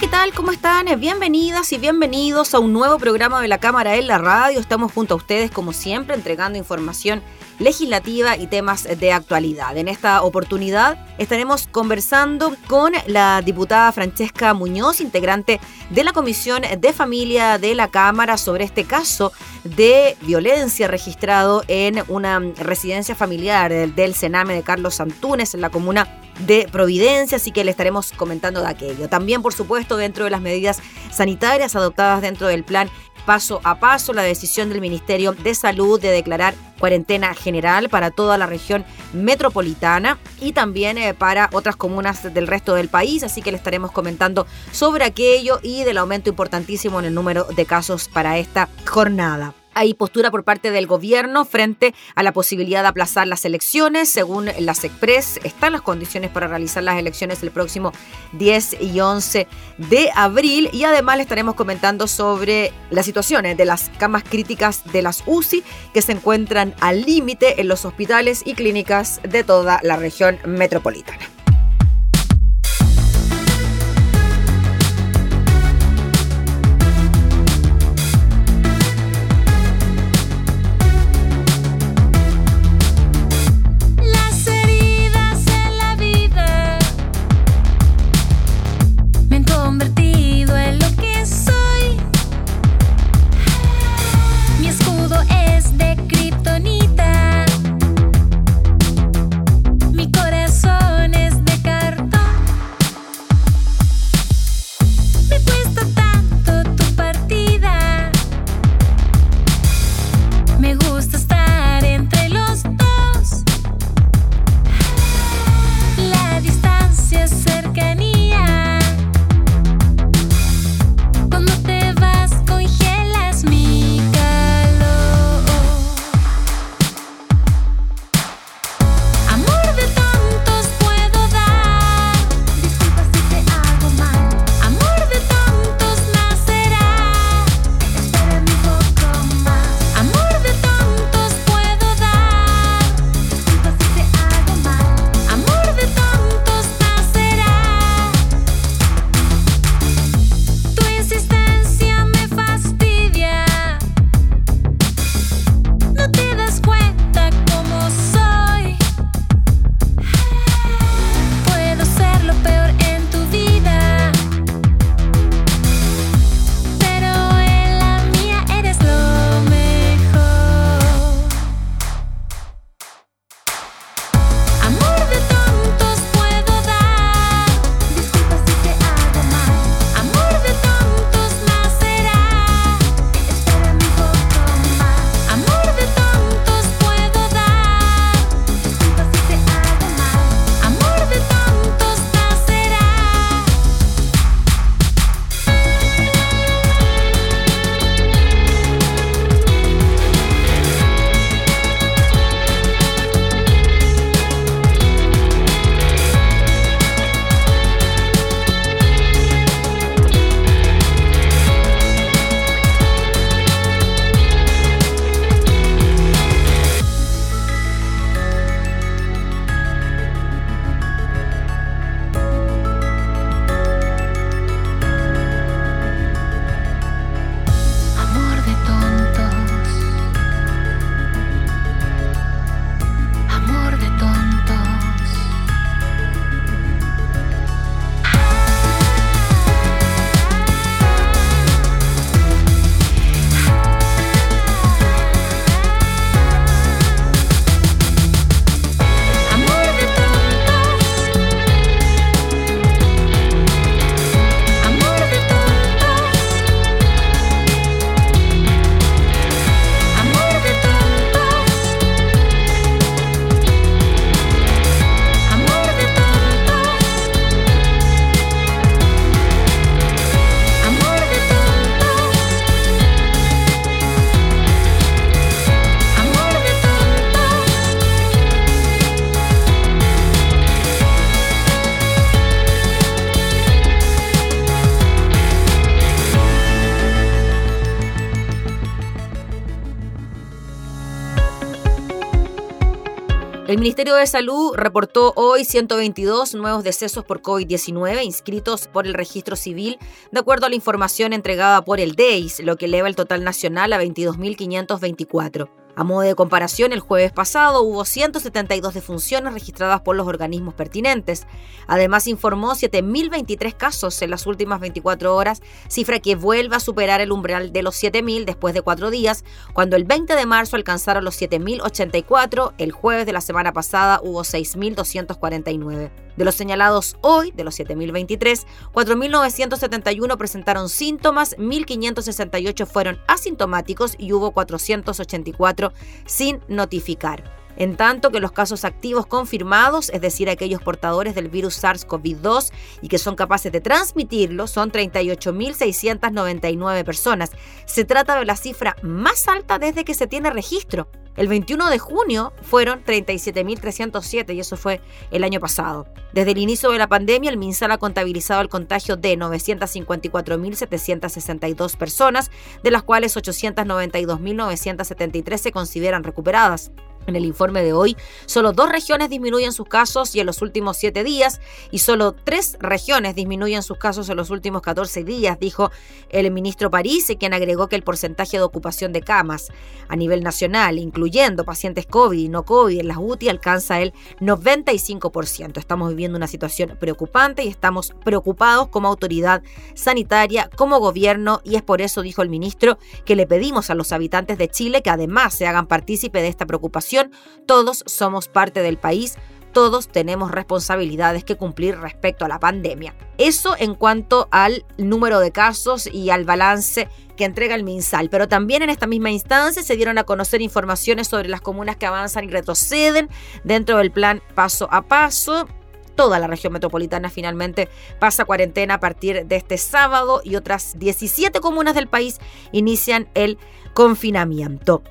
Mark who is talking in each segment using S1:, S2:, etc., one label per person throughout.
S1: ¿Qué tal? ¿Cómo están? Bienvenidas y bienvenidos a un nuevo programa de la Cámara en la Radio. Estamos junto a ustedes, como siempre, entregando información legislativa y temas de actualidad. En esta oportunidad estaremos conversando con la diputada Francesca Muñoz, integrante de la Comisión de Familia de la Cámara, sobre este caso de violencia registrado en una residencia familiar del Sename de Carlos Antunes en la comuna de Providencia, así que le estaremos comentando de aquello. También, por supuesto, dentro de las medidas sanitarias adoptadas dentro del plan paso a paso la decisión del Ministerio de Salud de declarar cuarentena general para toda la región metropolitana y también eh, para otras comunas del resto del país, así que le estaremos comentando sobre aquello y del aumento importantísimo en el número de casos para esta jornada. Hay postura por parte del gobierno frente a la posibilidad de aplazar las elecciones. Según las Express, están las condiciones para realizar las elecciones el próximo 10 y 11 de abril. Y además le estaremos comentando sobre las situaciones de las camas críticas de las UCI que se encuentran al límite en los hospitales y clínicas de toda la región metropolitana. El Ministerio de Salud reportó hoy 122 nuevos decesos por COVID-19 inscritos por el registro civil, de acuerdo a la información entregada por el DEIS, lo que eleva el total nacional a 22.524. A modo de comparación, el jueves pasado hubo 172 defunciones registradas por los organismos pertinentes. Además, informó 7.023 casos en las últimas 24 horas, cifra que vuelve a superar el umbral de los 7.000 después de cuatro días, cuando el 20 de marzo alcanzaron los 7.084, el jueves de la semana pasada hubo 6.249. De los señalados hoy, de los 7.023, 4.971 presentaron síntomas, 1.568 fueron asintomáticos y hubo 484 sin notificar. En tanto que los casos activos confirmados, es decir, aquellos portadores del virus SARS-CoV-2 y que son capaces de transmitirlo, son 38.699 personas. Se trata de la cifra más alta desde que se tiene registro. El 21 de junio fueron 37.307 y eso fue el año pasado. Desde el inicio de la pandemia, el MinSal ha contabilizado el contagio de 954.762 personas, de las cuales 892.973 se consideran recuperadas. En el informe de hoy, solo dos regiones disminuyen sus casos y en los últimos siete días, y solo tres regiones disminuyen sus casos en los últimos 14 días, dijo el ministro París, quien agregó que el porcentaje de ocupación de camas a nivel nacional, incluyendo pacientes COVID y no COVID en las UTI, alcanza el 95%. Estamos viviendo una situación preocupante y estamos preocupados como autoridad sanitaria, como gobierno, y es por eso, dijo el ministro, que le pedimos a los habitantes de Chile que además se hagan partícipe de esta preocupación todos somos parte del país, todos tenemos responsabilidades que cumplir respecto a la pandemia. Eso en cuanto al número de casos y al balance que entrega el MinSal. Pero también en esta misma instancia se dieron a conocer informaciones sobre las comunas que avanzan y retroceden dentro del plan paso a paso. Toda la región metropolitana finalmente pasa cuarentena a partir de este sábado y otras 17 comunas del país inician el confinamiento.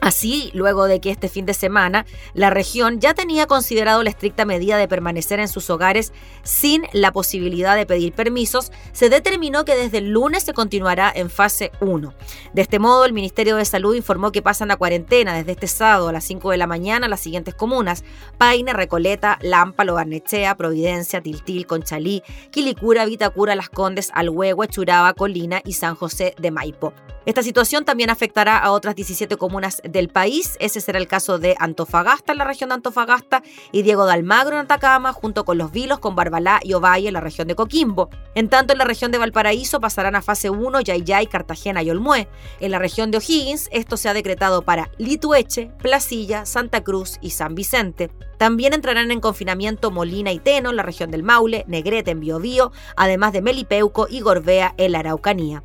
S1: Así, luego de que este fin de semana la región ya tenía considerado la estricta medida de permanecer en sus hogares sin la posibilidad de pedir permisos, se determinó que desde el lunes se continuará en fase 1. De este modo, el Ministerio de Salud informó que pasan a cuarentena desde este sábado a las 5 de la mañana las siguientes comunas: Paine, Recoleta, Lámpalo, Barnechea, Providencia, Tiltil, Conchalí, Quilicura, Vitacura, Las Condes, Alhuehue, Churaba, Colina y San José de Maipo. Esta situación también afectará a otras 17 comunas del país. Ese será el caso de Antofagasta en la región de Antofagasta y Diego de Almagro en Atacama, junto con Los Vilos, con Barbalá y Ovalle en la región de Coquimbo. En tanto, en la región de Valparaíso pasarán a fase 1 Yayay, Cartagena y Olmué. En la región de O'Higgins, esto se ha decretado para Litueche, Placilla, Santa Cruz y San Vicente. También entrarán en confinamiento Molina y Teno en la región del Maule, Negrete en Biobío, además de Melipeuco y Gorbea en la Araucanía.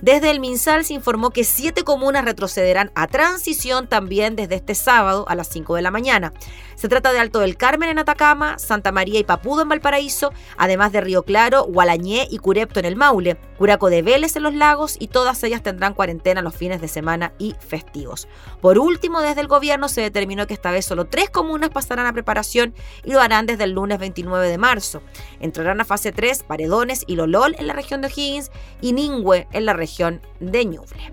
S1: Desde el MinSal se informó que siete comunas retrocederán a transición también desde este sábado a las 5 de la mañana. Se trata de Alto del Carmen en Atacama, Santa María y Papudo en Valparaíso, además de Río Claro, Gualañé y Curepto en el Maule, Curaco de Vélez en los lagos y todas ellas tendrán cuarentena los fines de semana y festivos. Por último, desde el gobierno se determinó que esta vez solo tres comunas pasarán a preparación y lo harán desde el lunes 29 de marzo. Entrarán a fase 3 Paredones y Lolol en la región de O'Higgins y Ningüe en la región de Ñuble.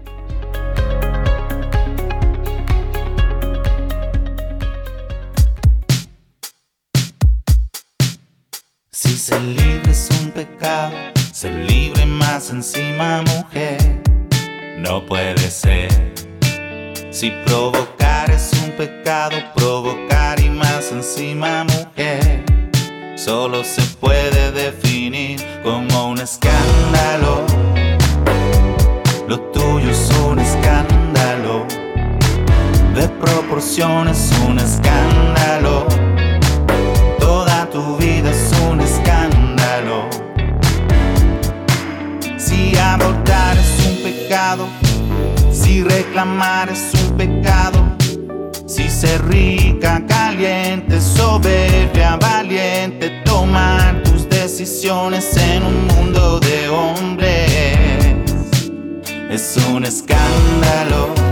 S2: Si ser libre es un pecado, ser libre más encima mujer, no puede ser. Si provocar es un pecado, provocar y encima mujer, solo se puede definir como un escándalo. Lo tuyo es un escándalo, de proporciones un escándalo tu vida es un escándalo. Si abortar es un pecado, si reclamar es un pecado, si ser rica, caliente, soberbia, valiente, tomar tus decisiones en un mundo de hombres, es un escándalo.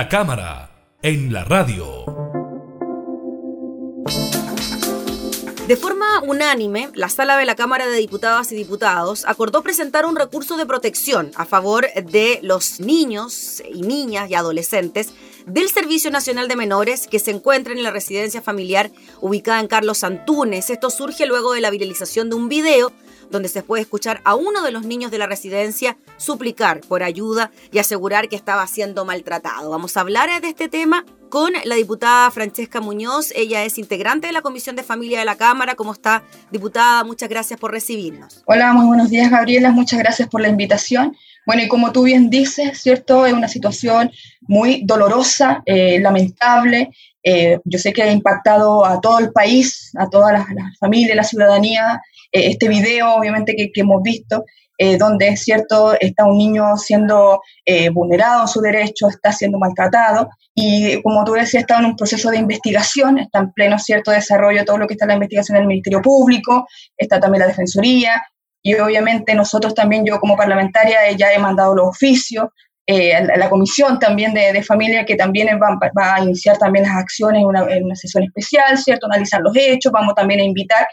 S3: La
S4: cámara en la radio.
S1: De forma unánime, la sala de la Cámara de Diputadas y Diputados acordó presentar un recurso de protección a favor de los niños y niñas y adolescentes del Servicio Nacional de Menores que se encuentran en la residencia familiar ubicada en Carlos Antunes. Esto surge luego de la viralización de un video donde se puede escuchar a uno de los niños de la residencia suplicar por ayuda y asegurar que estaba siendo maltratado. Vamos a hablar de este tema con la diputada Francesca Muñoz. Ella es integrante de la Comisión de Familia de la Cámara. ¿Cómo está, diputada? Muchas gracias por recibirnos.
S5: Hola, muy buenos días, Gabriela. Muchas gracias por la invitación. Bueno, y como tú bien dices, ¿cierto? Es una situación muy dolorosa, eh, lamentable. Eh, yo sé que ha impactado a todo el país, a todas las, familias, la ciudadanía. Eh, este video, obviamente, que, hemos visto, eh, donde es cierto, está un niño siendo vulnerado en su derecho, está siendo maltratado. Y como tú decías, está en un proceso de investigación, está en pleno cierto desarrollo todo lo que está en la investigación del Ministerio Público, está también la Defensoría, y obviamente nosotros también, yo como parlamentaria, ya he mandado los oficios, eh, la, comisión también de, familia que también va, a iniciar también las acciones en una, en una sesión especial, ¿cierto? Analizar los hechos, vamos también a invitar.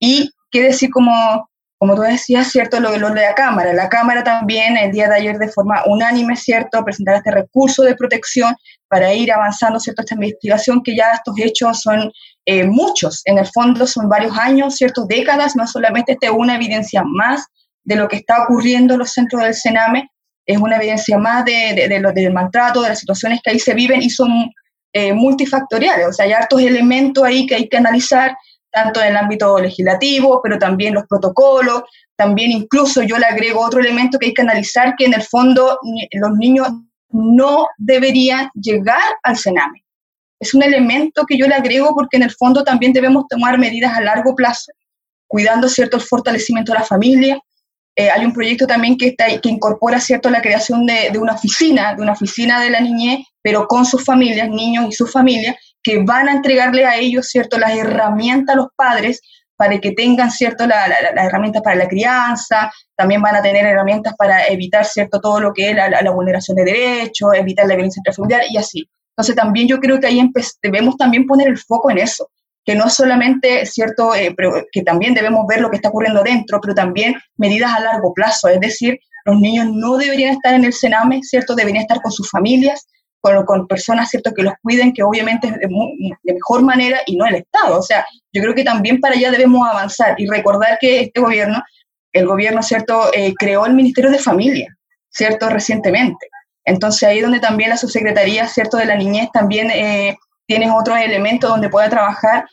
S5: Y qué decir como, como tú decías, ¿cierto? Lo, lo de la Cámara. La Cámara también el día de ayer de forma unánime, ¿cierto? Presentar este recurso de protección para ir avanzando, ¿cierto? Esta investigación que ya estos hechos son eh, muchos, en el fondo son varios años, ¿cierto? Décadas, no solamente esta es una evidencia más de lo que está ocurriendo en los centros del Sename, es una evidencia más de, de, de lo, del maltrato, de las situaciones que ahí se viven y son eh, multifactoriales, o sea, hay hartos elementos ahí que hay que analizar, tanto en el ámbito legislativo, pero también los protocolos, también incluso yo le agrego otro elemento que hay que analizar, que en el fondo los niños no deberían llegar al Sename. Es un elemento que yo le agrego porque en el fondo también debemos tomar medidas a largo plazo, cuidando cierto el fortalecimiento de la familia, eh, hay un proyecto también que, está, que incorpora cierto la creación de, de, una oficina, de una oficina de la niñez, pero con sus familias, niños y sus familias, que van a entregarle a ellos cierto las herramientas a los padres para que tengan cierto las la, herramientas para la crianza, también van a tener herramientas para evitar cierto todo lo que es la, la vulneración de derechos, evitar la violencia intrafamiliar y así. Entonces también yo creo que ahí debemos también poner el foco en eso, que no solamente, cierto, eh, que también debemos ver lo que está ocurriendo dentro, pero también medidas a largo plazo, es decir, los niños no deberían estar en el Sename, ¿cierto? Deberían estar con sus familias, con, personas, ¿cierto?, que los cuiden, que obviamente es de, de, mejor manera y no el Estado. O sea, yo creo que también para allá debemos avanzar y recordar que este gobierno, el gobierno, ¿cierto?, eh, creó el Ministerio de Familia, ¿cierto?, recientemente. Entonces ahí es donde también la subsecretaría, ¿cierto?, de la niñez también eh, tiene otros elementos donde pueda trabajar,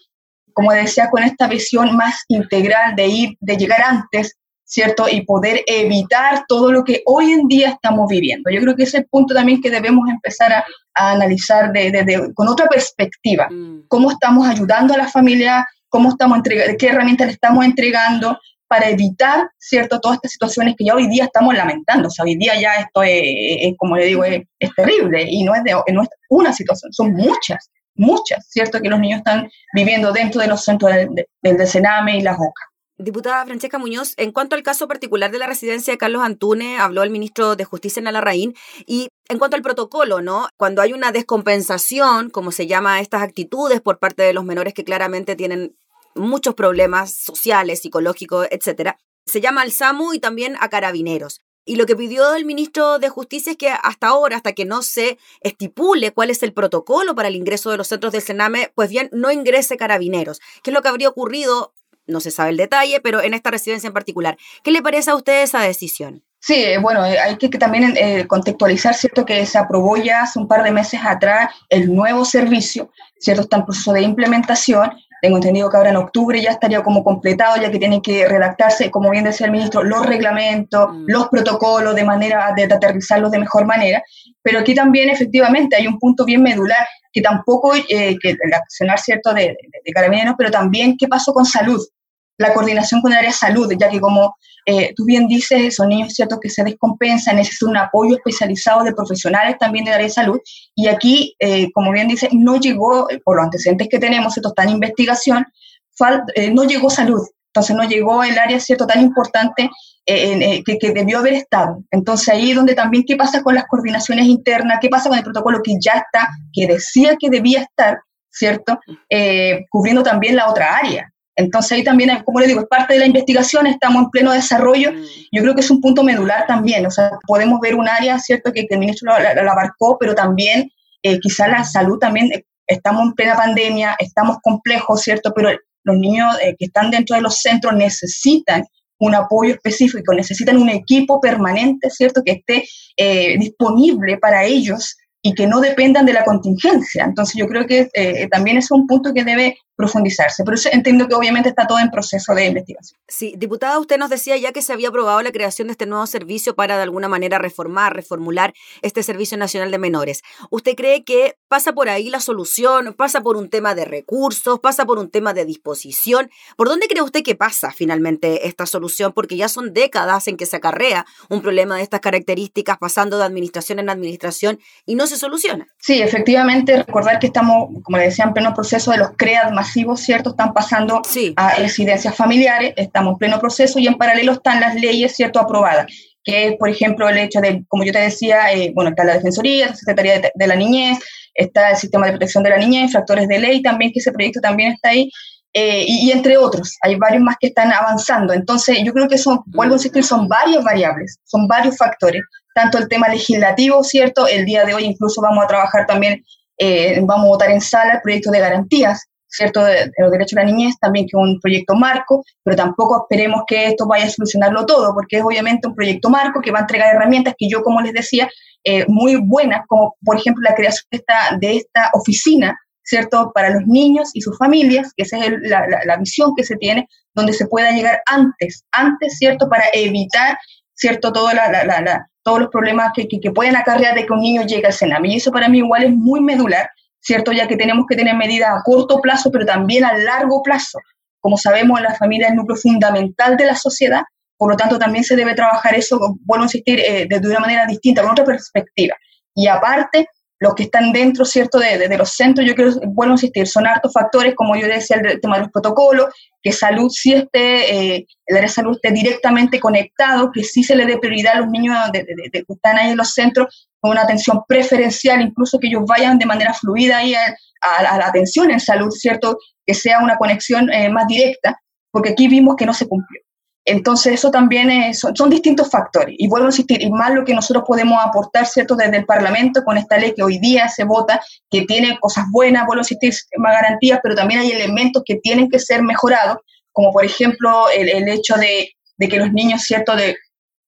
S5: como decía, con esta visión más integral de ir, de llegar antes, ¿cierto? Y poder evitar todo lo que hoy en día estamos viviendo. Yo creo que ese es el punto también que debemos empezar a, analizar de, con otra perspectiva. Mm. ¿Cómo estamos ayudando a la familia? ¿Cómo estamos entregando? ¿Qué herramientas le estamos entregando? para evitar, ¿cierto?, todas estas situaciones que ya hoy día estamos lamentando. O sea, hoy día ya esto es, como le digo, es, terrible y no es, de, no es una situación, son muchas, muchas, ¿cierto?, que los niños están viviendo dentro de los centros del, del Sename y las OCA.
S1: Diputada Francesca Muñoz, en cuanto al caso particular de la residencia de Carlos Antune, habló el ministro de Justicia en Alarraín, y en cuanto al protocolo, ¿no? Cuando hay una descompensación, como se llama estas actitudes por parte de los menores que claramente tienen muchos problemas sociales, psicológicos, etcétera. Se llama al SAMU y también a carabineros. Y lo que pidió el ministro de Justicia es que hasta ahora, hasta que no se estipule cuál es el protocolo para el ingreso de los centros del Sename, pues bien, no ingrese carabineros. ¿Qué es lo que habría ocurrido? No se sabe el detalle, pero en esta residencia en particular. ¿Qué le parece a usted esa decisión?
S5: Sí, eh, bueno, eh, hay que, también eh, contextualizar, ¿cierto? Que se aprobó ya hace un par de meses atrás el nuevo servicio, ¿cierto? Está en proceso de implementación tengo entendido que ahora en octubre ya estaría como completado, ya que tienen que redactarse, como bien decía el ministro, los reglamentos, mm. los protocolos de manera de, aterrizarlos de mejor manera. Pero aquí también efectivamente hay un punto bien medular que tampoco, eh, que el accionar cierto de, de, de carabineros, pero también qué pasó con salud la coordinación con el área de salud, ya que como eh, tú bien dices, son niños ciertos que se descompensan, necesitan un apoyo especializado de profesionales también del área de salud. Y aquí, eh, como bien dice, no llegó, por los antecedentes que tenemos, esto está en investigación, eh, no llegó salud. Entonces no llegó el área cierto tan importante que, que, debió haber estado. Entonces ahí donde también qué pasa con las coordinaciones internas, qué pasa con el protocolo que ya está, que decía que debía estar, ¿cierto? cubriendo también la otra área. Entonces ahí también, como le digo, es parte de la investigación, estamos en pleno desarrollo. Mm. Yo creo que es un punto medular también, o sea, podemos ver un área, ¿cierto?, que, el ministro la, abarcó, pero también eh, quizá la salud también, eh, estamos en plena pandemia, estamos complejos, ¿cierto?, pero los niños eh, que están dentro de los centros necesitan un apoyo específico, necesitan un equipo permanente, ¿cierto?, que esté disponible para ellos y que no dependan de la contingencia. Entonces yo creo que eh, también es un punto que debe profundizarse. Pero entiendo que obviamente está todo en proceso de investigación.
S1: Sí, diputada, usted nos decía ya que se había aprobado la creación de este nuevo servicio para de alguna manera reformar, reformular este Servicio Nacional de Menores. ¿Usted cree que pasa por ahí la solución? ¿Pasa por un tema de recursos? ¿Pasa por un tema de disposición? ¿Por dónde cree usted que pasa finalmente esta solución? Porque ya son décadas en que se acarrea un problema de estas características pasando de administración en administración y no se soluciona.
S5: Sí, efectivamente, recordar que estamos, como le decía, en pleno proceso de los CREAD masivos, ¿cierto? Están pasando a residencias familiares, estamos en pleno proceso y en paralelo están las leyes, ¿cierto?, aprobadas que es, por ejemplo, el hecho de, como yo te decía, eh, bueno, está la Defensoría, la Secretaría de, la Niñez, está el Sistema de Protección de la Niñez, factores de ley también, que ese proyecto también está ahí, eh, y, entre otros, hay varios más que están avanzando. Entonces, yo creo que son, vuelvo a insistir, son varias variables, son varios factores tanto el tema legislativo, ¿cierto? El día de hoy incluso vamos a trabajar también, eh, vamos a votar en sala el proyecto de garantías, ¿cierto? De, los derechos de la niñez, también que es un proyecto marco, pero tampoco esperemos que esto vaya a solucionarlo todo, porque es obviamente un proyecto marco que va a entregar herramientas que yo, como les decía, eh, muy buenas, como por ejemplo la creación de esta, de esta oficina, ¿cierto? Para los niños y sus familias, que esa es la, la, visión que se tiene, donde se pueda llegar antes, antes, ¿cierto? Para evitar, ¿cierto? Toda la, todos los problemas que, que, pueden acarrear de que un niño llegue al CENAM. Y eso para mí igual es muy medular, ¿cierto? Ya que tenemos que tener medidas a corto plazo, pero también a largo plazo. Como sabemos, la familia es el núcleo fundamental de la sociedad, por lo tanto también se debe trabajar eso, vuelvo a insistir, eh, de una manera distinta, con otra perspectiva. Y aparte, los que están dentro, ¿cierto?, de, de, los centros, yo quiero, vuelvo a insistir, son hartos factores, como yo decía, el, tema de los protocolos, que salud sí esté, eh, el área de salud esté directamente conectado, que sí se le dé prioridad a los niños de, que están ahí en los centros una atención preferencial, incluso que ellos vayan de manera fluida ahí a, la atención en salud, ¿cierto?, que sea una conexión eh, más directa, porque aquí vimos que no se cumplió. Entonces, eso también son, distintos factores. Y vuelvo a insistir, y más lo que nosotros podemos aportar, ¿cierto?, desde el Parlamento con esta ley que hoy día se vota, que tiene cosas buenas, vuelvo a insistir, más garantías, pero también hay elementos que tienen que ser mejorados, como por ejemplo el, hecho de, que los niños, ¿cierto?, de,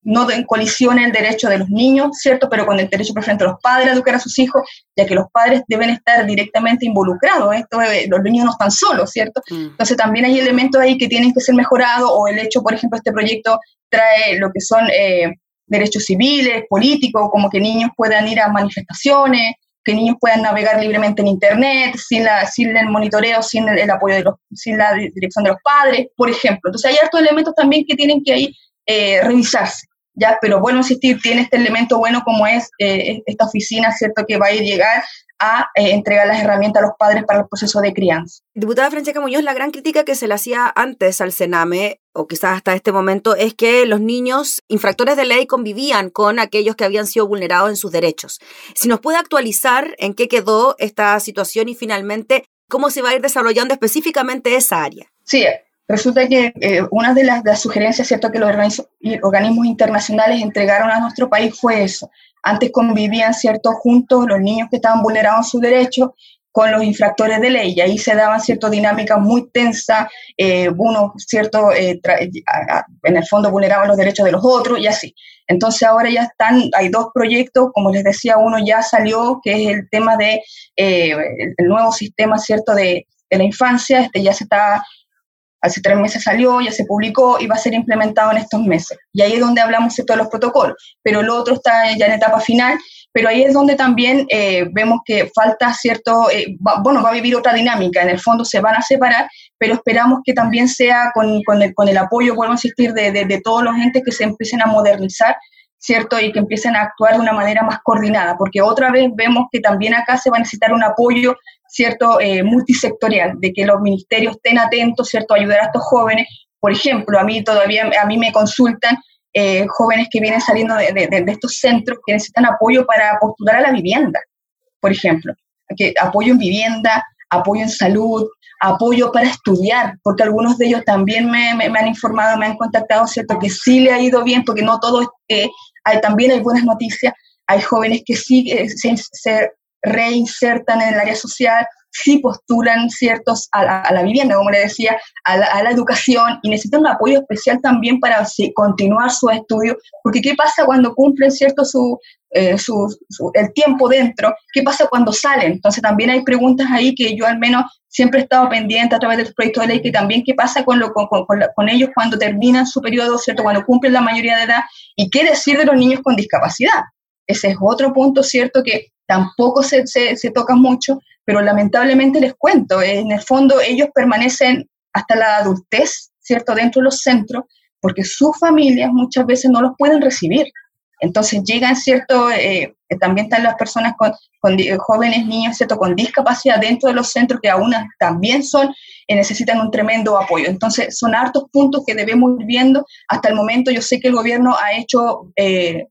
S5: no colisione el derecho de los niños, ¿cierto? Pero con el derecho preferente de los padres a educar a sus hijos, ya que los padres deben estar directamente involucrados. Esto, eh, los niños no están solos, ¿cierto? Mm. Entonces también hay elementos ahí que tienen que ser mejorados o el hecho, por ejemplo, este proyecto trae lo que son eh, derechos civiles, políticos, como que niños puedan ir a manifestaciones, que niños puedan navegar libremente en Internet, sin, la, sin el monitoreo, sin el, apoyo de los, sin la dirección de los padres, por ejemplo. Entonces hay otros elementos también que tienen que ahí eh, revisarse. ¿Ya? Pero bueno, insistir, tiene este elemento bueno como es eh, esta oficina, ¿cierto?, que va a llegar a eh, entregar las herramientas a los padres para el proceso de crianza.
S1: Diputada Francesca Muñoz, la gran crítica que se le hacía antes al Sename, o quizás hasta este momento, es que los niños infractores de ley convivían con aquellos que habían sido vulnerados en sus derechos. Si nos puede actualizar en qué quedó esta situación y finalmente cómo se va a ir desarrollando específicamente esa área.
S5: Sí, Resulta que eh, una de las, sugerencias ¿cierto? que los organismos internacionales entregaron a nuestro país fue eso. Antes convivían ¿cierto? juntos los niños que estaban vulnerando sus derechos con los infractores de ley y ahí se daban ciertas dinámicas muy tensas, eh, uno cierto, eh, en el fondo vulneraban los derechos de los otros y así. Entonces ahora ya están, hay dos proyectos, como les decía, uno ya salió, que es el tema de el nuevo sistema cierto de, de la infancia, este ya se está Hace tres meses salió, ya se publicó y va a ser implementado en estos meses. Y ahí es donde hablamos de todos los protocolos. Pero lo otro está ya en etapa final, pero ahí es donde también eh, vemos que falta cierto, eh, bueno, va a vivir otra dinámica. En el fondo se van a separar, pero esperamos que también sea con, con, el, con el, apoyo, vuelvo a insistir, de, de, de todos los entes que se empiecen a modernizar ¿cierto? Y que empiecen a actuar de una manera más coordinada, porque otra vez vemos que también acá se va a necesitar un apoyo ¿cierto?, eh, multisectorial, de que los ministerios estén atentos, ¿cierto?, a ayudar a estos jóvenes. Por ejemplo, a mí todavía, a mí me consultan eh, jóvenes que vienen saliendo de, de, estos centros que necesitan apoyo para postular a la vivienda, por ejemplo. Que, apoyo en vivienda, apoyo en salud, apoyo para estudiar, porque algunos de ellos también me, me, han informado, me han contactado, ¿cierto? Que sí le ha ido bien, porque no todo, eh, hay, también hay buenas noticias, hay jóvenes que sí se, se, reinsertan en el área social, sí postulan ciertos a la, vivienda, como le decía, a la, educación y necesitan un apoyo especial también para continuar su estudio, porque ¿qué pasa cuando cumplen cierto eh, su, el tiempo dentro? ¿Qué pasa cuando salen? Entonces también hay preguntas ahí que yo al menos siempre he estado pendiente a través del proyecto de ley, que también qué pasa con, lo, con, con ellos cuando terminan su periodo, ¿cierto? Cuando cumplen la mayoría de edad y qué decir de los niños con discapacidad. Ese es otro punto, ¿cierto? Que tampoco se, se, toca mucho, pero lamentablemente les cuento, en el fondo ellos permanecen hasta la adultez, ¿cierto?, dentro de los centros, porque sus familias muchas veces no los pueden recibir. Entonces llegan, ¿cierto? Eh, también están las personas con, con, jóvenes niños, ¿cierto? Con discapacidad dentro de los centros que aún también son, eh, necesitan un tremendo apoyo. Entonces son hartos puntos que debemos ir viendo. Hasta el momento yo sé que el gobierno ha hecho eh,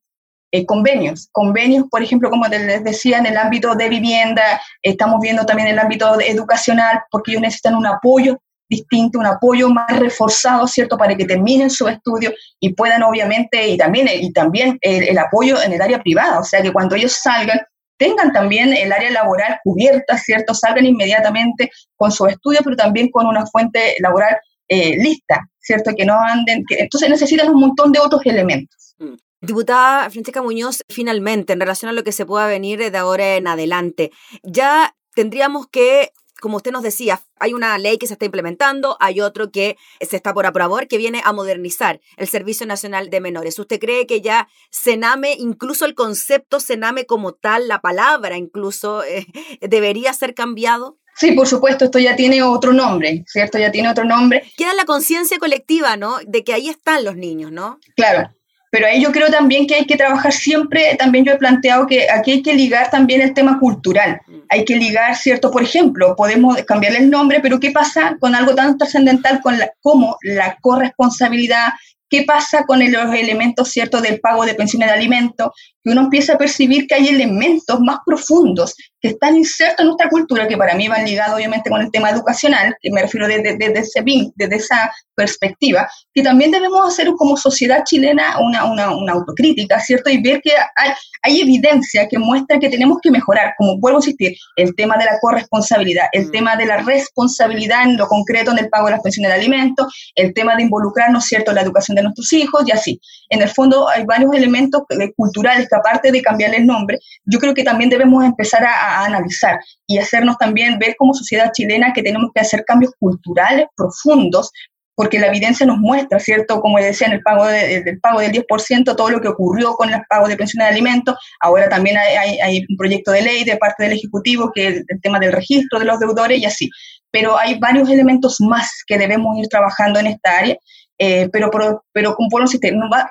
S5: eh, convenios. Convenios, por ejemplo, como les decía, en el ámbito de vivienda, estamos viendo también el ámbito educacional, porque ellos necesitan un apoyo distinto, un apoyo más reforzado, ¿cierto?, para que terminen su estudio y puedan, obviamente, y también, y también el, apoyo en el área privada, o sea, que cuando ellos salgan, tengan también el área laboral cubierta, ¿cierto?, salgan inmediatamente con su estudio, pero también con una fuente laboral eh, lista, ¿cierto?, que no anden, que, entonces necesitan un montón de otros elementos.
S1: Diputada Francesca Muñoz, finalmente, en relación a lo que se pueda venir de ahora en adelante, ya tendríamos que como usted nos decía, hay una ley que se está implementando, hay otro que se está por aprobar, que viene a modernizar el Servicio Nacional de Menores. ¿Usted cree que ya Sename, incluso el concepto Sename como tal, la palabra incluso, eh, debería ser cambiado?
S5: Sí, por supuesto, esto ya tiene otro nombre, ¿cierto? Ya tiene otro nombre.
S1: Queda la conciencia colectiva, ¿no? De que ahí están los niños, ¿no?
S5: Claro, pero ahí yo creo también que hay que trabajar siempre, también yo he planteado que aquí hay que ligar también el tema cultural, mm. hay que ligar, ¿cierto? Por ejemplo, podemos cambiarle el nombre, pero ¿qué pasa con algo tan trascendental como la corresponsabilidad? ¿Qué pasa con los elementos, ¿cierto?, del pago de pensiones de alimentos, que uno empieza a percibir que hay elementos más profundos que están insertos en nuestra cultura, que para mí van ligados obviamente con el tema educacional, que me refiero desde, desde, ese, desde esa perspectiva, que también debemos hacer como sociedad chilena una, una, una autocrítica, ¿cierto? Y ver que hay, hay, evidencia que muestra que tenemos que mejorar, como vuelvo a insistir, el tema de la corresponsabilidad, el mm. tema de la responsabilidad en lo concreto en el pago de las pensiones de alimentos, el tema de involucrarnos, ¿cierto?, en la educación de de nuestros hijos y así. En el fondo hay varios elementos culturales que aparte de cambiarle el nombre, yo creo que también debemos empezar a, analizar y hacernos también ver como sociedad chilena que tenemos que hacer cambios culturales profundos porque la evidencia nos muestra, ¿cierto? Como decía, en el pago del pago del 10%, todo lo que ocurrió con el pago de pensiones de alimentos. Ahora también hay, hay, un proyecto de ley de parte del Ejecutivo que es el tema del registro de los deudores y así. Pero hay varios elementos más que debemos ir trabajando en esta área. Eh, pero, pero, pero como no,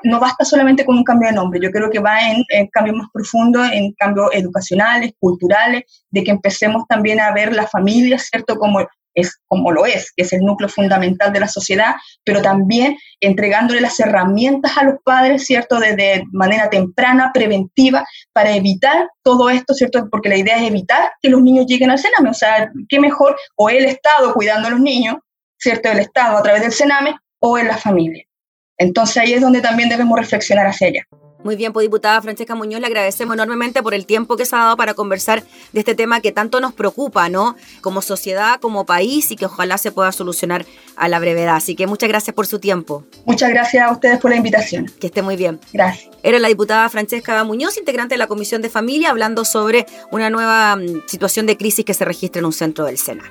S5: no basta solamente con un cambio de nombre, yo creo que va en, en cambios más profundos, en cambios educacionales, culturales, de que empecemos también a ver la familia, ¿cierto? Como es como lo es, que es el núcleo fundamental de la sociedad, pero también entregándole las herramientas a los padres, ¿cierto?, de, manera temprana, preventiva, para evitar todo esto, ¿cierto?, porque la idea es evitar que los niños lleguen al cename, o sea, qué mejor, o el Estado cuidando a los niños, ¿cierto?, el Estado a través del cename, o en la familia. Entonces ahí es donde también debemos reflexionar hacia allá.
S1: Muy bien, pues diputada Francesca Muñoz, le agradecemos enormemente por el tiempo que se ha dado para conversar de este tema que tanto nos preocupa, ¿no? Como sociedad, como país y que ojalá se pueda solucionar a la brevedad. Así que muchas gracias por su tiempo.
S5: Muchas gracias a ustedes por la invitación.
S1: Que esté muy bien.
S5: Gracias.
S1: Era la diputada Francesca Muñoz, integrante de la Comisión de Familia, hablando sobre una nueva mm, situación de crisis que se registra en un centro del Sename.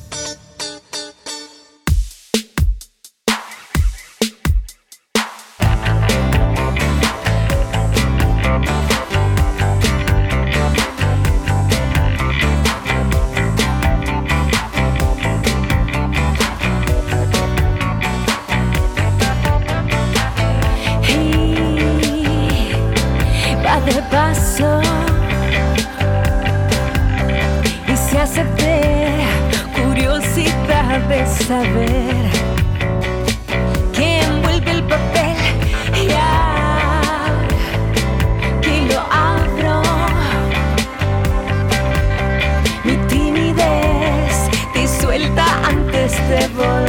S6: y se acepté curiosidad de saber que envuelve
S1: el papel ya que lo abro. Mi timidez disuelta antes de volver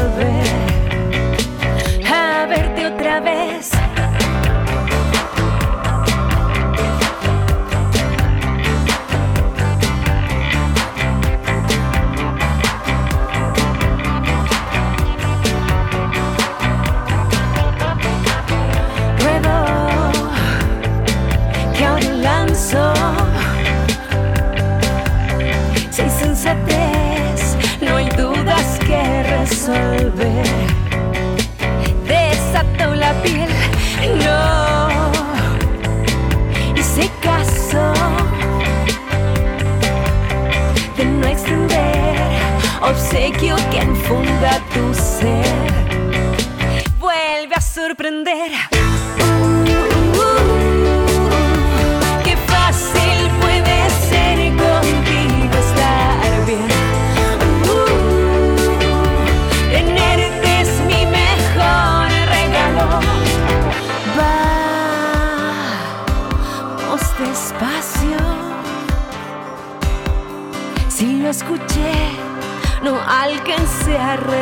S1: you
S4: can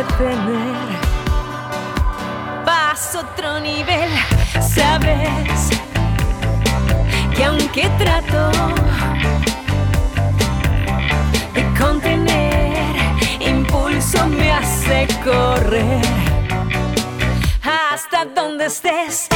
S4: detener. Vas a otro nivel, sabes que aunque trato de contener, impulso me hace correr hasta donde estés.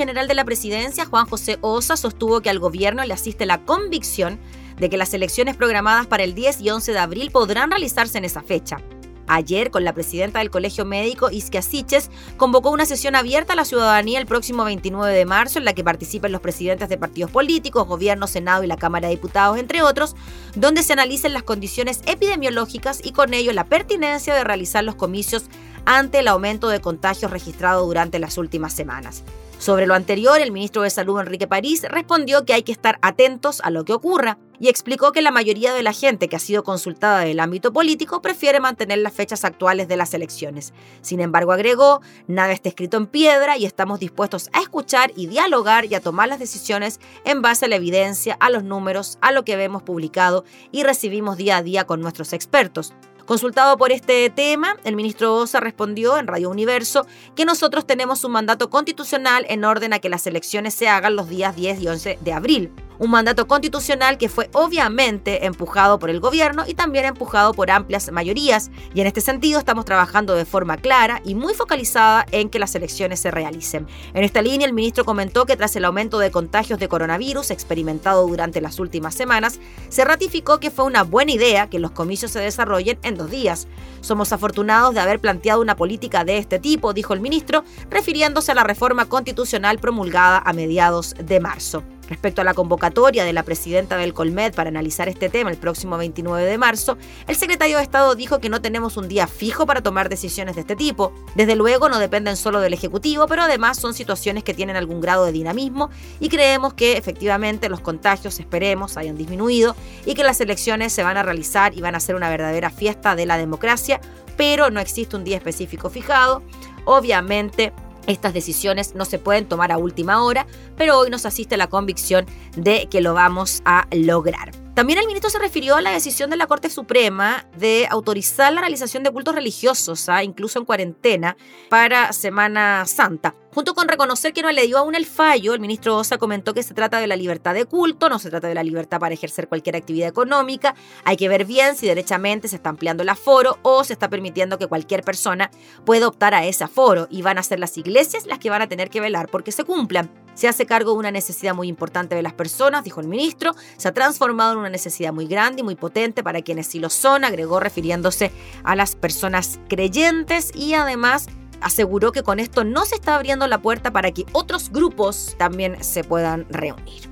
S1: General de la Presidencia, Juan José Osa, sostuvo que al gobierno le asiste la convicción de que las elecciones programadas para el 10 y 11 de abril podrán realizarse en esa fecha. Ayer, con la presidenta del Colegio Médico, Isquia Siches, convocó una sesión abierta a la ciudadanía el próximo 29 de marzo, en la que participen los presidentes de partidos políticos, gobierno, Senado y la Cámara de Diputados, entre otros, donde se analicen las condiciones epidemiológicas y con ello la pertinencia de realizar los comicios ante el aumento de contagios registrado durante las últimas semanas. Sobre lo anterior, el ministro de Salud Enrique París respondió que hay que estar atentos a lo que ocurra y explicó que la mayoría de la gente que ha sido consultada del ámbito político prefiere mantener las fechas actuales de las elecciones. Sin embargo, agregó, nada está escrito en piedra y estamos dispuestos a escuchar y dialogar y a tomar las decisiones en base a la evidencia, a los números, a lo que vemos publicado y recibimos día a día con nuestros expertos. Consultado por este tema, el ministro Osa respondió en Radio Universo que nosotros tenemos un mandato constitucional en orden a que las elecciones se hagan los días 10 y 11 de abril un mandato constitucional que fue obviamente empujado por el gobierno y también empujado por amplias mayorías, y en este sentido estamos trabajando de forma clara y muy focalizada en que las elecciones se realicen. En esta línea, el ministro comentó que tras el aumento de contagios de coronavirus experimentado durante las últimas semanas, se ratificó que fue una buena idea que los comicios se desarrollen en dos días. Somos afortunados de haber planteado una política de este tipo, dijo el ministro, refiriéndose a la reforma constitucional promulgada a mediados de marzo. Respecto a la convocatoria de la presidenta del Colmed para analizar este tema el próximo 29 de marzo, el secretario de Estado dijo que no tenemos un día fijo para tomar decisiones de este tipo. Desde luego no dependen solo del Ejecutivo, pero además son situaciones que tienen algún grado de dinamismo y creemos que efectivamente los contagios, esperemos, hayan disminuido y que las elecciones se van a realizar y van a ser una verdadera fiesta de la democracia, pero no existe un día específico fijado. Obviamente, estas decisiones no se pueden tomar a última hora, pero hoy nos asiste la convicción de que lo vamos a lograr. También el ministro se refirió a la decisión de la Corte Suprema de autorizar la realización de cultos religiosos, ¿ah? incluso en cuarentena, para Semana Santa. Junto con reconocer que no le dio aún el fallo, el ministro Osa comentó que se trata de la libertad de culto, no se trata de la libertad para ejercer cualquier actividad económica. Hay que ver bien si derechamente se está ampliando el aforo o se está permitiendo que cualquier persona pueda optar a ese aforo y van a ser las iglesias las que van a tener que velar porque se cumplan. Se hace cargo de una necesidad muy importante de las personas, dijo el ministro. Se ha transformado en una necesidad muy grande y muy potente para quienes sí lo son, agregó refiriéndose a las personas creyentes y además aseguró que con esto no se está abriendo la puerta para que otros grupos también se puedan reunir.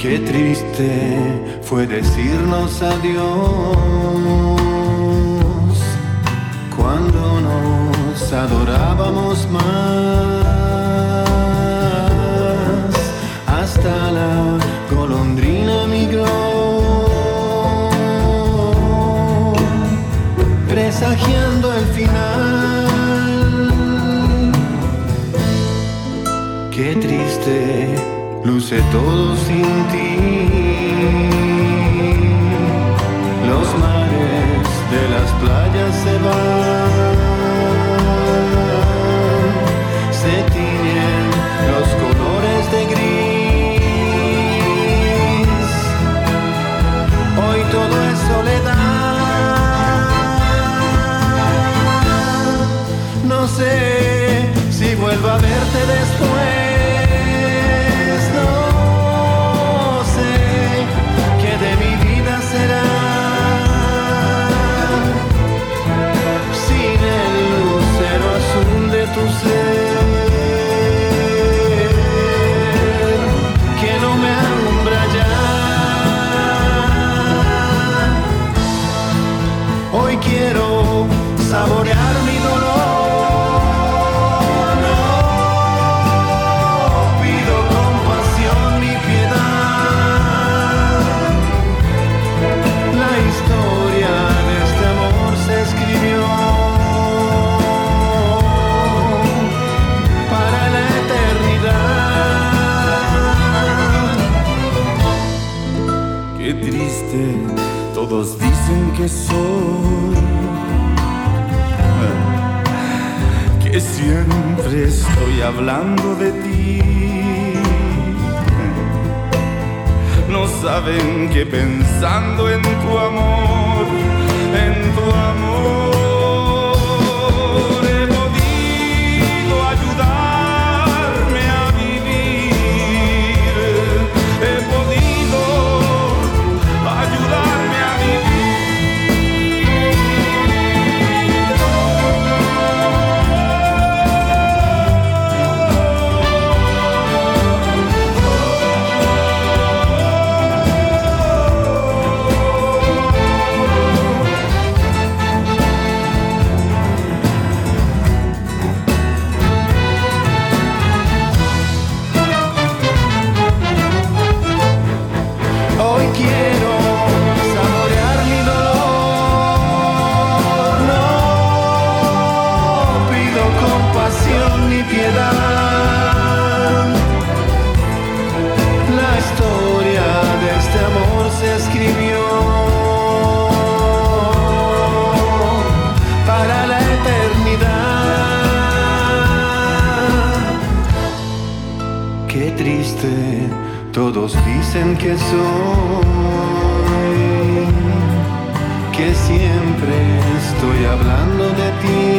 S3: Qué triste fue decirnos adiós cuando nos adorábamos más, hasta la golondrina migró, presagiando el final. Qué triste luce todo sin hablando de ti. No saben que pensando en tu amor, todos dicen que soy, que siempre estoy hablando de ti.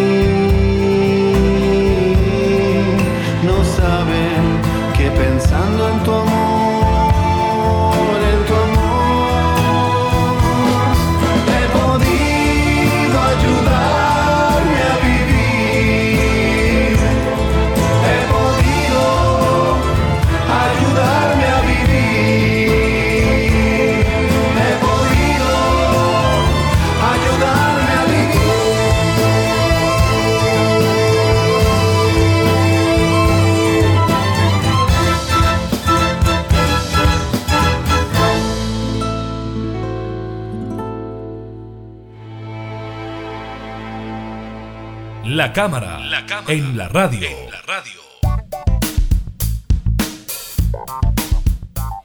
S4: La cámara, en la radio.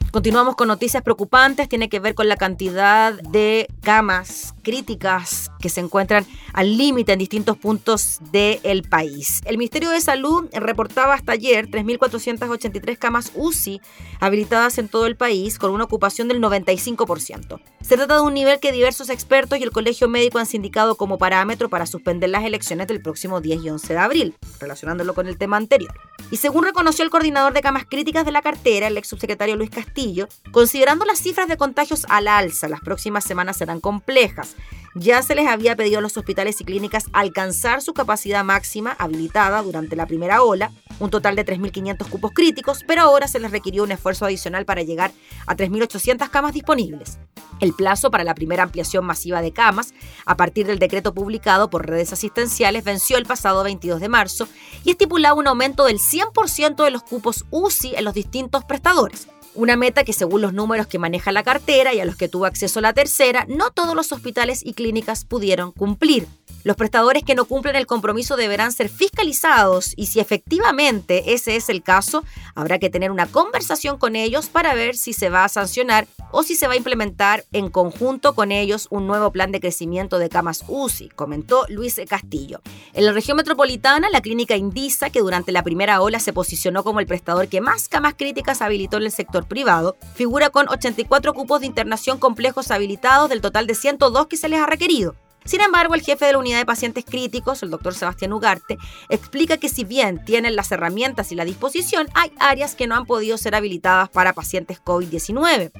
S1: Continuamos con noticias preocupantes, tiene que ver con la cantidad de camas críticas que se encuentran al límite en distintos puntos del país. El Ministerio de Salud reportaba hasta ayer 3.483 camas UCI habilitadas en todo el país con una ocupación del 95%. Se trata de un nivel que diversos expertos y el Colegio Médico han sindicado como parámetro para suspender las elecciones del próximo 10 y 11 de abril, relacionándolo con el tema anterior. Y según reconoció el coordinador de camas críticas de la cartera, el ex subsecretario Luis Castillo, considerando las cifras de contagios al alza, las próximas semanas serán complejas. Ya se les había pedido a los hospitales y clínicas alcanzar su capacidad máxima habilitada durante la primera ola, un total de 3.500 cupos críticos, pero ahora se les requirió un esfuerzo adicional para llegar a 3.800 camas disponibles. El plazo para la primera ampliación masiva de camas, a partir del decreto publicado por redes asistenciales, venció el pasado 22 de marzo y estipulaba un aumento del 100% de los cupos UCI en los distintos prestadores. Una meta que según los números que maneja la cartera y a los que tuvo acceso la tercera, no todos los hospitales y clínicas pudieron cumplir. Los prestadores que no cumplen el compromiso deberán ser fiscalizados y si efectivamente ese es el caso, habrá que tener una conversación con ellos para ver si se va a sancionar o si se va a implementar en conjunto con ellos un nuevo plan de crecimiento de camas UCI, comentó Luis Castillo. En la región metropolitana, la clínica Indisa, que durante la primera ola se posicionó como el prestador que más camas críticas habilitó en el sector privado, figura con 84 cupos de internación complejos habilitados del total de 102 que se les ha requerido. Sin embargo, el jefe de la unidad de pacientes críticos, el doctor Sebastián Ugarte, explica que si bien tienen las herramientas y la disposición, hay áreas que no han podido ser habilitadas para pacientes COVID-19.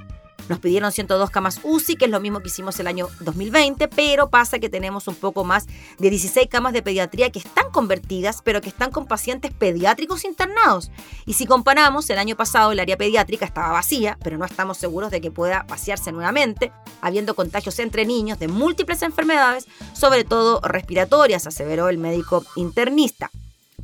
S1: Nos pidieron 102 camas UCI, que es lo mismo que hicimos el año 2020, pero pasa que tenemos un poco más de 16 camas de pediatría que están convertidas, pero que están con pacientes pediátricos internados. Y si comparamos, el año pasado el área pediátrica estaba vacía, pero no estamos seguros de que pueda vaciarse nuevamente, habiendo contagios entre niños de múltiples enfermedades, sobre todo respiratorias, aseveró el médico internista.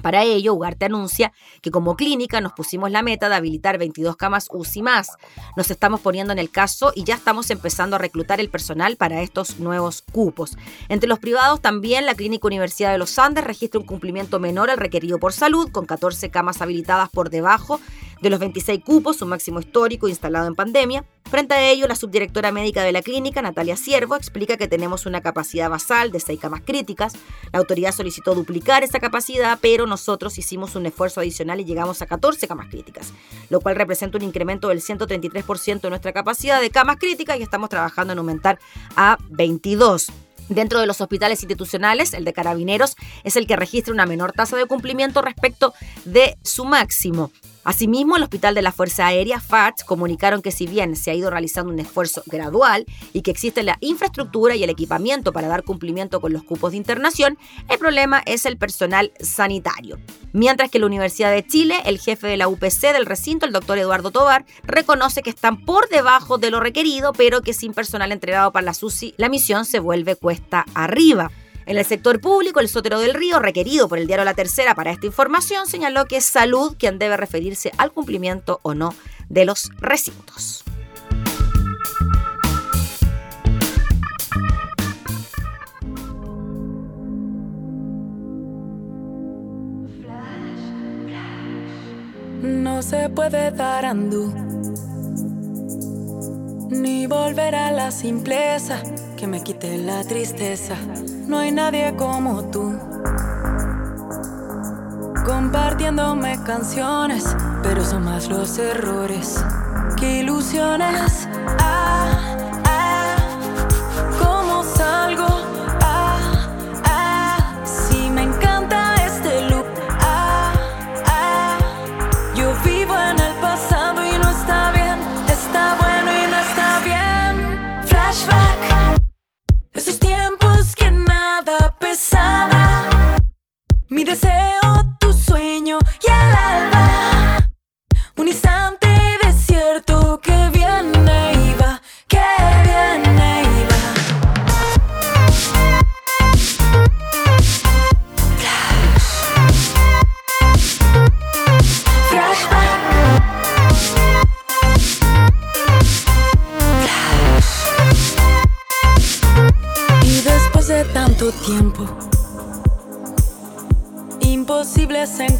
S1: Para ello, Ugarte anuncia que como clínica nos pusimos la meta de habilitar 22 camas UCI más. Nos estamos poniendo en el caso y ya estamos empezando a reclutar el personal para estos nuevos cupos. Entre los privados también la Clínica Universidad de los Andes registra un cumplimiento menor al requerido por salud, con 14 camas habilitadas por debajo De los 26 cupos, su máximo histórico instalado en pandemia, frente a ello, la subdirectora médica de la clínica, Natalia Siervo, explica que tenemos una capacidad basal de 6 camas críticas. La autoridad solicitó duplicar esa capacidad, pero nosotros hicimos un esfuerzo adicional y llegamos a 14 camas críticas, lo cual representa un incremento del 133% de nuestra capacidad de camas críticas y estamos trabajando en aumentar a 22. Dentro de los hospitales institucionales, el de carabineros es el que registra una menor tasa de cumplimiento respecto de su máximo. Asimismo, el Hospital de la Fuerza Aérea, FAT, comunicaron que si bien se ha ido realizando un esfuerzo gradual y que existe la infraestructura y el equipamiento para dar cumplimiento con los cupos de internación, el problema es el personal sanitario. Mientras que la Universidad de Chile, el jefe de la UPC del recinto, el doctor Eduardo Tobar, reconoce que están por debajo de lo requerido, pero que sin personal entregado para la SUSI, la misión se vuelve cuesta arriba. En el sector público, el Sotero del Río, requerido por el diario La Tercera para esta información, señaló que es salud quien debe referirse al cumplimiento o no de los recintos.
S6: No se puede dar andú ni volver a la simpleza que me quite la tristeza. No hay nadie como tú. Compartiéndome canciones, pero son más los errores que ilusiones. Ah, ah, ¿cómo salgo? Mi deseo, tu sueño y el alba. Un